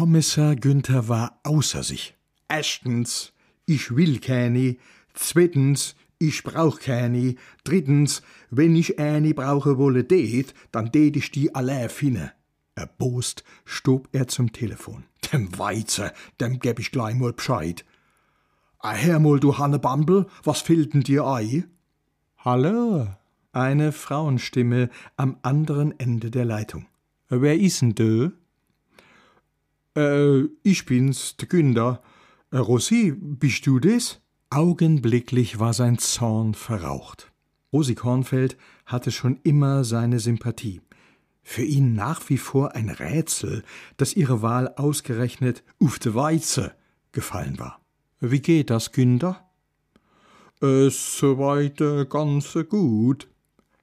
Kommissar Günther war außer sich. Erstens, ich will keine. Zweitens, ich brauch keine. Drittens, wenn ich eine brauche wolle det, dann det ich die allein finne. Erbost stob er zum Telefon. Dem Weizer, dem geb ich gleich mal Bescheid. Ah, Hermol, du Hannebambel, was fehlt denn dir ei? Hallo, eine Frauenstimme am anderen Ende der Leitung. Wer ist denn du? Äh, ich bin's, der Günder. Äh, Rosi, bist du das? Augenblicklich war sein Zorn verraucht. Rosi Kornfeld hatte schon immer seine Sympathie. Für ihn nach wie vor ein Rätsel, dass ihre Wahl ausgerechnet auf de Weize gefallen war. Wie geht das, Günder? Es soweit äh, ganz gut.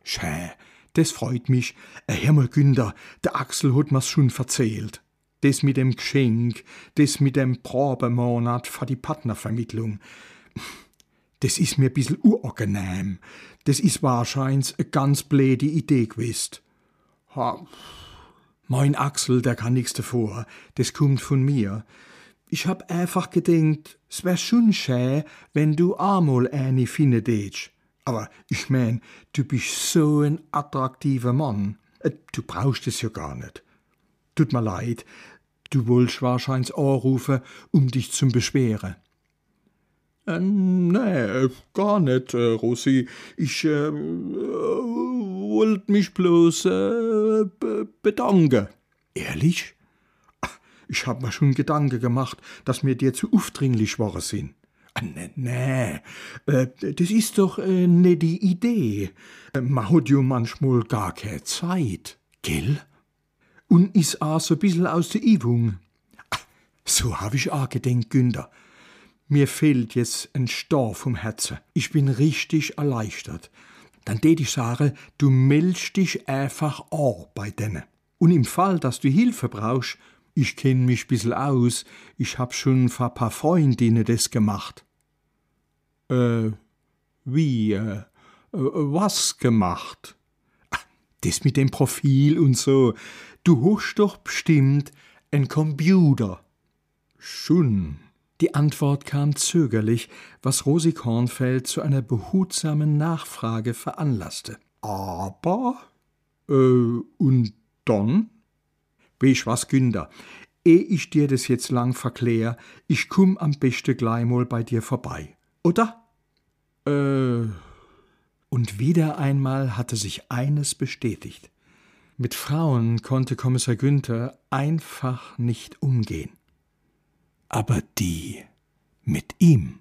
Schä, das freut mich. Äh, Herr mal Günder, der Axel hat mir's schon verzählt. Das mit dem Geschenk, das mit dem Probemonat für die Partnervermittlung. Das ist mir ein bisschen unangenehm. Das ist wahrscheinlich eine ganz blöde Idee gewesen. Ha. Mein Axel, der kann nichts davor. Das kommt von mir. Ich hab einfach gedenkt, es wär schon schön, wenn du einmal eine finden dätsch. Aber ich mein, du bist so ein attraktiver Mann. Äh, Du brauchst es ja gar nicht. Tut mir leid, du wolltest wahrscheinlich anrufen, um dich zum Beschweren. Äh, nee, gar nicht, äh, Rosi. Ich äh, wollte mich bloß äh, be bedanken. Ehrlich? Ich hab mir schon Gedanken gemacht, dass mir dir zu aufdringlich worden sind. Ah, Nee, nee, äh, das ist doch äh, ne die Idee. Äh, Man hat ja manchmal gar keine Zeit, gell? Und is auch so bisschen aus der Übung. Ah, So hab ich auch gedenkt, Günther. Mir fehlt jetzt ein Star vom Herzen. Ich bin richtig erleichtert. Dann tät ich sagen, du meldest dich einfach an bei denen. Und im Fall, dass du Hilfe brauchst, ich kenn mich bissel aus, ich hab schon vor paar Freundinnen das gemacht. Äh, wie, äh, äh, was gemacht? Das mit dem Profil und so. Du hast doch bestimmt ein Computer. Schon. Die Antwort kam zögerlich, was Rosi Kornfeld zu einer behutsamen Nachfrage veranlasste. Aber? Äh, und dann? Weisst was, Günder? Ehe ich dir das jetzt lang verklär, ich komm am besten gleich mal bei dir vorbei. Oder? Äh. Und wieder einmal hatte sich eines bestätigt. Mit Frauen konnte Kommissar Günther einfach nicht umgehen. Aber die mit ihm.